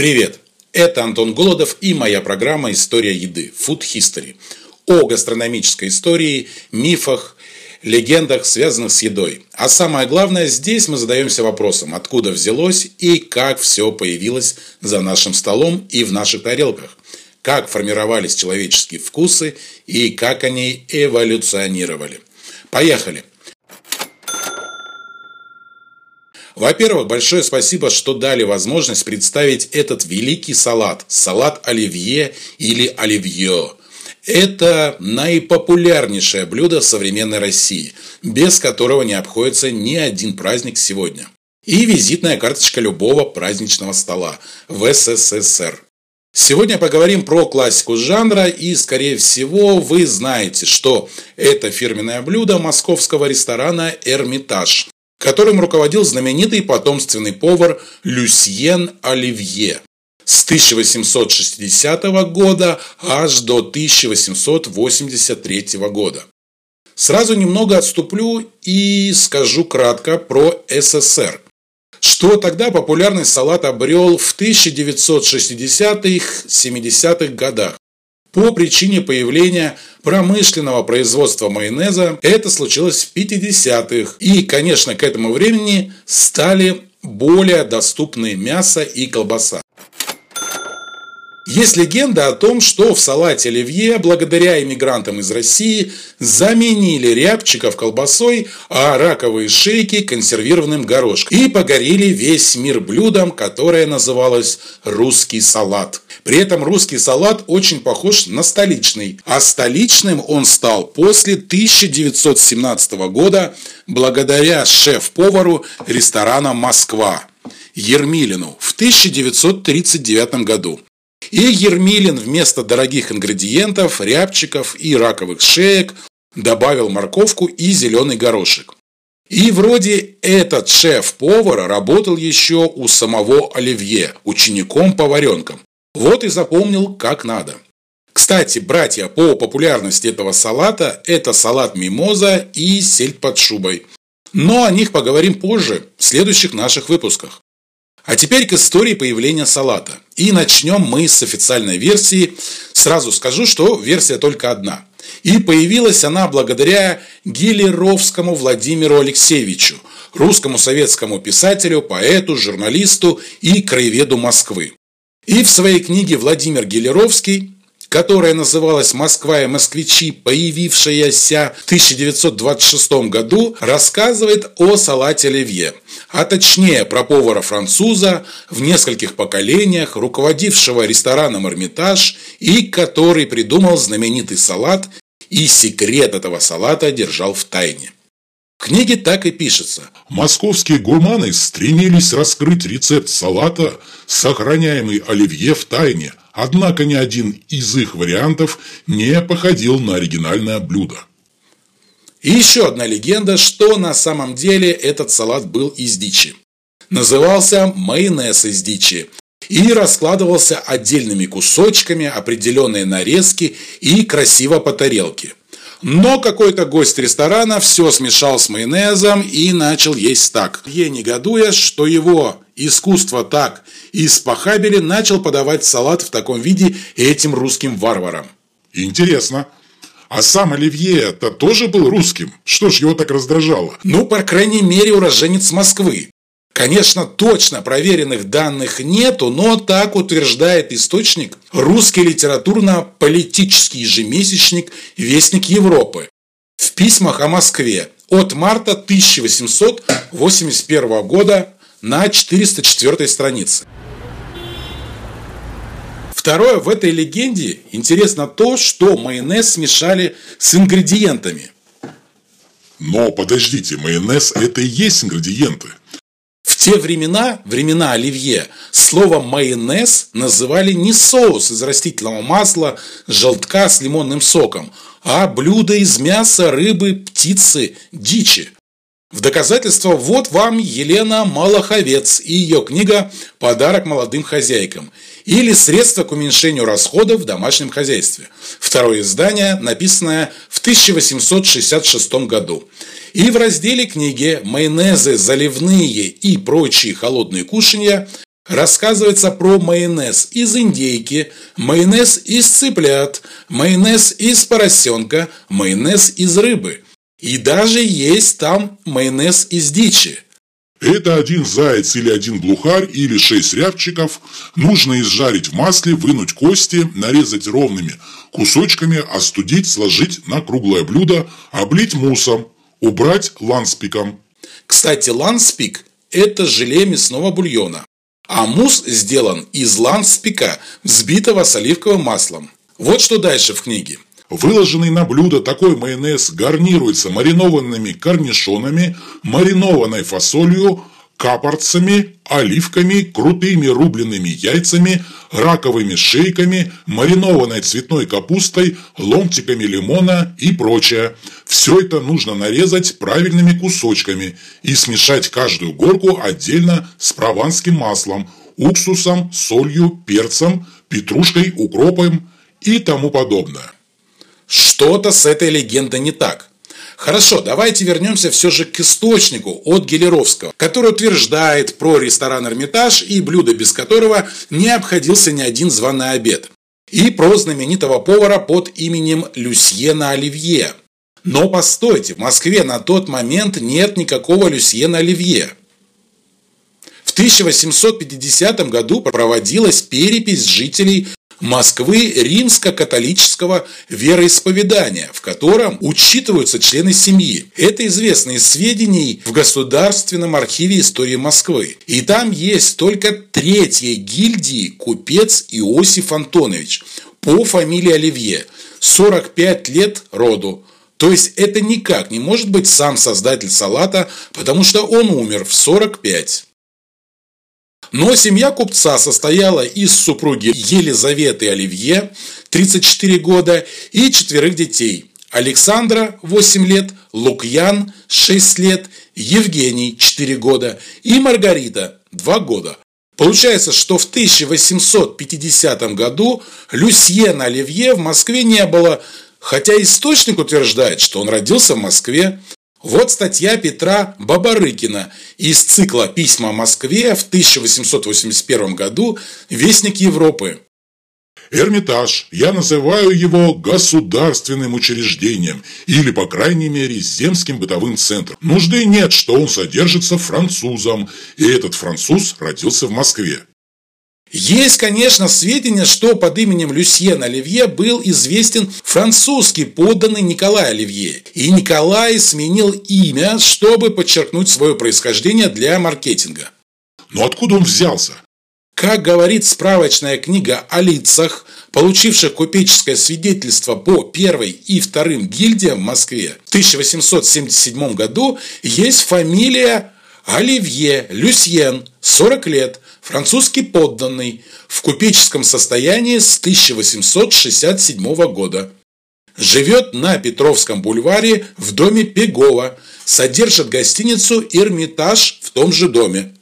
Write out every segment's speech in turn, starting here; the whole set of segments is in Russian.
Привет! Это Антон Голодов и моя программа «История еды» Food History о гастрономической истории, мифах, легендах, связанных с едой. А самое главное, здесь мы задаемся вопросом, откуда взялось и как все появилось за нашим столом и в наших тарелках, как формировались человеческие вкусы и как они эволюционировали. Поехали! Во-первых, большое спасибо, что дали возможность представить этот великий салат. Салат оливье или оливье. Это наипопулярнейшее блюдо в современной России, без которого не обходится ни один праздник сегодня. И визитная карточка любого праздничного стола в СССР. Сегодня поговорим про классику жанра и, скорее всего, вы знаете, что это фирменное блюдо московского ресторана «Эрмитаж», которым руководил знаменитый потомственный повар Люсьен Оливье с 1860 года аж до 1883 года. Сразу немного отступлю и скажу кратко про СССР. Что тогда популярный салат обрел в 1960-70-х годах. По причине появления промышленного производства майонеза это случилось в 50-х. И, конечно, к этому времени стали более доступны мясо и колбаса. Есть легенда о том, что в салате оливье, благодаря иммигрантам из России, заменили рябчиков колбасой, а раковые шейки консервированным горошком. И погорели весь мир блюдом, которое называлось «русский салат». При этом русский салат очень похож на столичный, а столичным он стал после 1917 года благодаря шеф-повару ресторана «Москва» Ермилину в 1939 году. И Ермилин вместо дорогих ингредиентов, рябчиков и раковых шеек добавил морковку и зеленый горошек. И вроде этот шеф-повар работал еще у самого Оливье, учеником-поваренком. Вот и запомнил как надо. Кстати, братья, по популярности этого салата – это салат мимоза и сельдь под шубой. Но о них поговорим позже, в следующих наших выпусках. А теперь к истории появления салата. И начнем мы с официальной версии. Сразу скажу, что версия только одна. И появилась она благодаря Гилеровскому Владимиру Алексеевичу, русскому советскому писателю, поэту, журналисту и краеведу Москвы. И в своей книге Владимир Гелеровский которая называлась «Москва и москвичи», появившаяся в 1926 году, рассказывает о салате оливье, а точнее про повара-француза в нескольких поколениях, руководившего рестораном «Эрмитаж» и который придумал знаменитый салат и секрет этого салата держал в тайне. В книге так и пишется. Московские гурманы стремились раскрыть рецепт салата, сохраняемый оливье в тайне, однако ни один из их вариантов не походил на оригинальное блюдо. И еще одна легенда, что на самом деле этот салат был из дичи. Назывался майонез из дичи и раскладывался отдельными кусочками, определенные нарезки и красиво по тарелке – но какой-то гость ресторана все смешал с майонезом и начал есть так. Е, негодуя, что его искусство так испохабили, начал подавать салат в таком виде этим русским варварам. Интересно. А сам Оливье-то тоже был русским? Что ж его так раздражало? Ну, по крайней мере, уроженец Москвы. Конечно, точно проверенных данных нету, но так утверждает источник русский литературно-политический ежемесячник «Вестник Европы» в письмах о Москве от марта 1881 года на 404 странице. Второе, в этой легенде интересно то, что майонез смешали с ингредиентами. Но подождите, майонез это и есть ингредиенты те времена, времена оливье, слово майонез называли не соус из растительного масла, желтка с лимонным соком, а блюдо из мяса, рыбы, птицы, дичи. В доказательство вот вам Елена Малаховец и ее книга «Подарок молодым хозяйкам» или «Средства к уменьшению расходов в домашнем хозяйстве». Второе издание, написанное в 1866 году. И в разделе книги «Майонезы, заливные и прочие холодные кушанья» рассказывается про майонез из индейки, майонез из цыплят, майонез из поросенка, майонез из рыбы. И даже есть там майонез из дичи. Это один заяц или один глухарь или шесть рябчиков. Нужно изжарить в масле, вынуть кости, нарезать ровными кусочками, остудить, сложить на круглое блюдо, облить муссом, убрать ланспиком. Кстати, ланспик – это желе мясного бульона. А мусс сделан из ланспика, взбитого с оливковым маслом. Вот что дальше в книге. Выложенный на блюдо такой майонез гарнируется маринованными корнишонами, маринованной фасолью, капорцами, оливками, крутыми рубленными яйцами, раковыми шейками, маринованной цветной капустой, ломтиками лимона и прочее. Все это нужно нарезать правильными кусочками и смешать каждую горку отдельно с прованским маслом, уксусом, солью, перцем, петрушкой, укропом и тому подобное. Что-то с этой легендой не так. Хорошо, давайте вернемся все же к источнику от Гелеровского, который утверждает про ресторан «Эрмитаж» и блюдо, без которого не обходился ни один званый обед. И про знаменитого повара под именем Люсьена Оливье. Но постойте, в Москве на тот момент нет никакого Люсьена Оливье. В 1850 году проводилась перепись жителей Москвы римско-католического вероисповедания, в котором учитываются члены семьи. Это известно из сведений в Государственном архиве истории Москвы. И там есть только третья гильдии купец Иосиф Антонович по фамилии Оливье, 45 лет роду. То есть это никак не может быть сам создатель салата, потому что он умер в 45. Но семья купца состояла из супруги Елизаветы Оливье, 34 года, и четверых детей. Александра, 8 лет, Лукьян, 6 лет, Евгений, 4 года и Маргарита, 2 года. Получается, что в 1850 году Люсьена Оливье в Москве не было, хотя источник утверждает, что он родился в Москве. Вот статья Петра Бабарыкина из цикла «Письма о Москве» в 1881 году «Вестник Европы». Эрмитаж, я называю его государственным учреждением или, по крайней мере, земским бытовым центром. Нужды нет, что он содержится французом, и этот француз родился в Москве. Есть, конечно, сведения, что под именем Люсьен Оливье был известен французский подданный Николай Оливье. И Николай сменил имя, чтобы подчеркнуть свое происхождение для маркетинга. Но откуда он взялся? Как говорит справочная книга о лицах, получивших купеческое свидетельство по первой и вторым гильдиям в Москве в 1877 году, есть фамилия Оливье Люсьен, 40 лет, французский подданный, в купеческом состоянии с 1867 года. Живет на Петровском бульваре в доме Пегова, содержит гостиницу «Эрмитаж» в том же доме.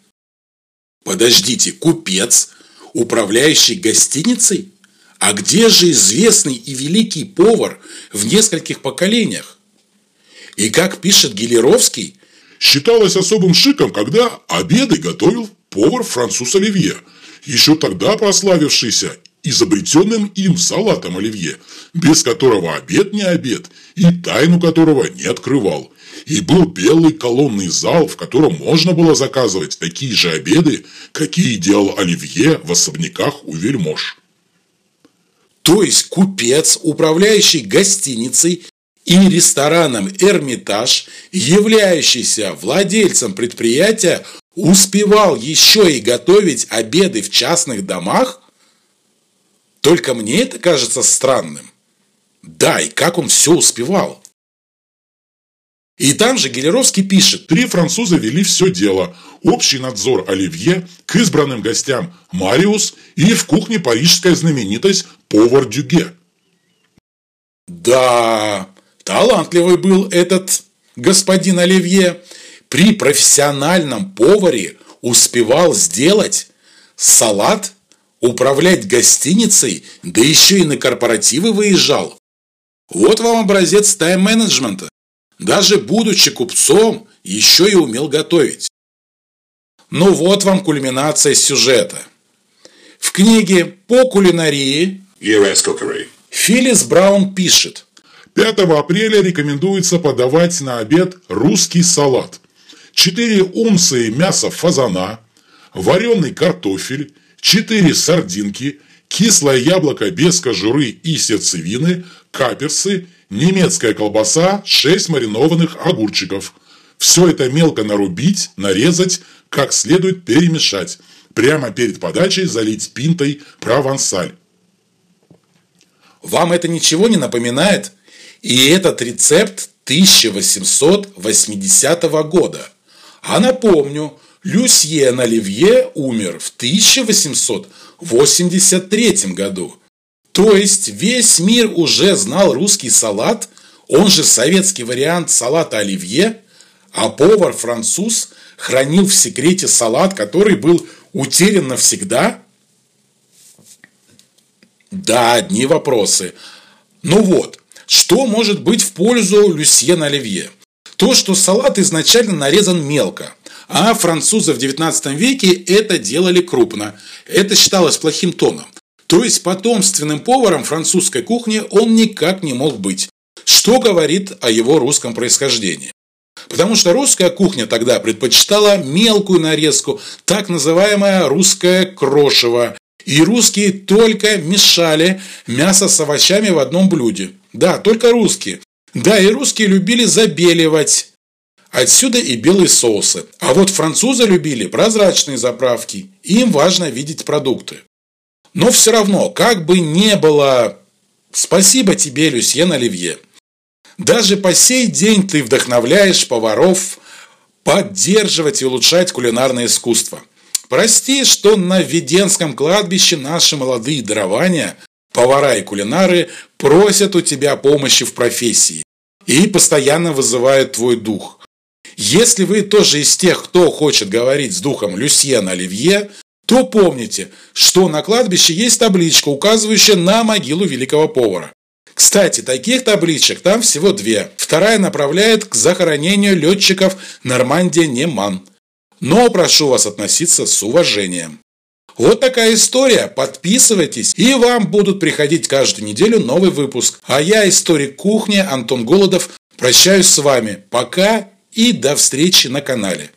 Подождите, купец, управляющий гостиницей? А где же известный и великий повар в нескольких поколениях? И как пишет Гелеровский, считалось особым шиком, когда обеды готовил повар француз Оливье, еще тогда прославившийся изобретенным им салатом Оливье, без которого обед не обед и тайну которого не открывал. И был белый колонный зал, в котором можно было заказывать такие же обеды, какие делал Оливье в особняках у вельмож. То есть купец, управляющий гостиницей и рестораном «Эрмитаж», являющийся владельцем предприятия, успевал еще и готовить обеды в частных домах? Только мне это кажется странным. Да, и как он все успевал? И там же Гелеровский пишет. Три француза вели все дело. Общий надзор Оливье, к избранным гостям Мариус и в кухне парижская знаменитость повар Дюге. Да, талантливый был этот господин Оливье при профессиональном поваре успевал сделать салат, управлять гостиницей, да еще и на корпоративы выезжал. Вот вам образец тайм-менеджмента. Даже будучи купцом, еще и умел готовить. Ну вот вам кульминация сюжета. В книге по кулинарии Филлис Браун пишет. 5 апреля рекомендуется подавать на обед русский салат. 4 унции мяса фазана, вареный картофель, 4 сардинки, кислое яблоко без кожуры и сердцевины, каперсы, немецкая колбаса, 6 маринованных огурчиков. Все это мелко нарубить, нарезать, как следует перемешать. Прямо перед подачей залить пинтой провансаль. Вам это ничего не напоминает? И этот рецепт 1880 года. А напомню, Люсьен Оливье умер в 1883 году. То есть весь мир уже знал русский салат, он же советский вариант салата Оливье, а повар-француз хранил в секрете салат, который был утерян навсегда? Да, одни вопросы. Ну вот, что может быть в пользу Люсьена Оливье? То, что салат изначально нарезан мелко, а французы в 19 веке это делали крупно. Это считалось плохим тоном. То есть потомственным поваром французской кухни он никак не мог быть. Что говорит о его русском происхождении? Потому что русская кухня тогда предпочитала мелкую нарезку, так называемое русское крошево. И русские только мешали мясо с овощами в одном блюде. Да, только русские. Да, и русские любили забеливать. Отсюда и белые соусы. А вот французы любили прозрачные заправки. Им важно видеть продукты. Но все равно, как бы не было... Спасибо тебе, Люсьен Оливье. Даже по сей день ты вдохновляешь поваров поддерживать и улучшать кулинарное искусство. Прости, что на Веденском кладбище наши молодые дарования, повара и кулинары, просят у тебя помощи в профессии и постоянно вызывают твой дух. Если вы тоже из тех, кто хочет говорить с духом Люсьена Оливье, то помните, что на кладбище есть табличка, указывающая на могилу великого повара. Кстати, таких табличек там всего две. Вторая направляет к захоронению летчиков Нормандия-Неман. Но прошу вас относиться с уважением. Вот такая история. Подписывайтесь, и вам будут приходить каждую неделю новый выпуск. А я, историк кухни Антон Голодов, прощаюсь с вами. Пока и до встречи на канале.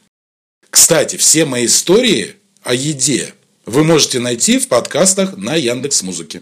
Кстати, все мои истории о еде вы можете найти в подкастах на Яндекс Музыке.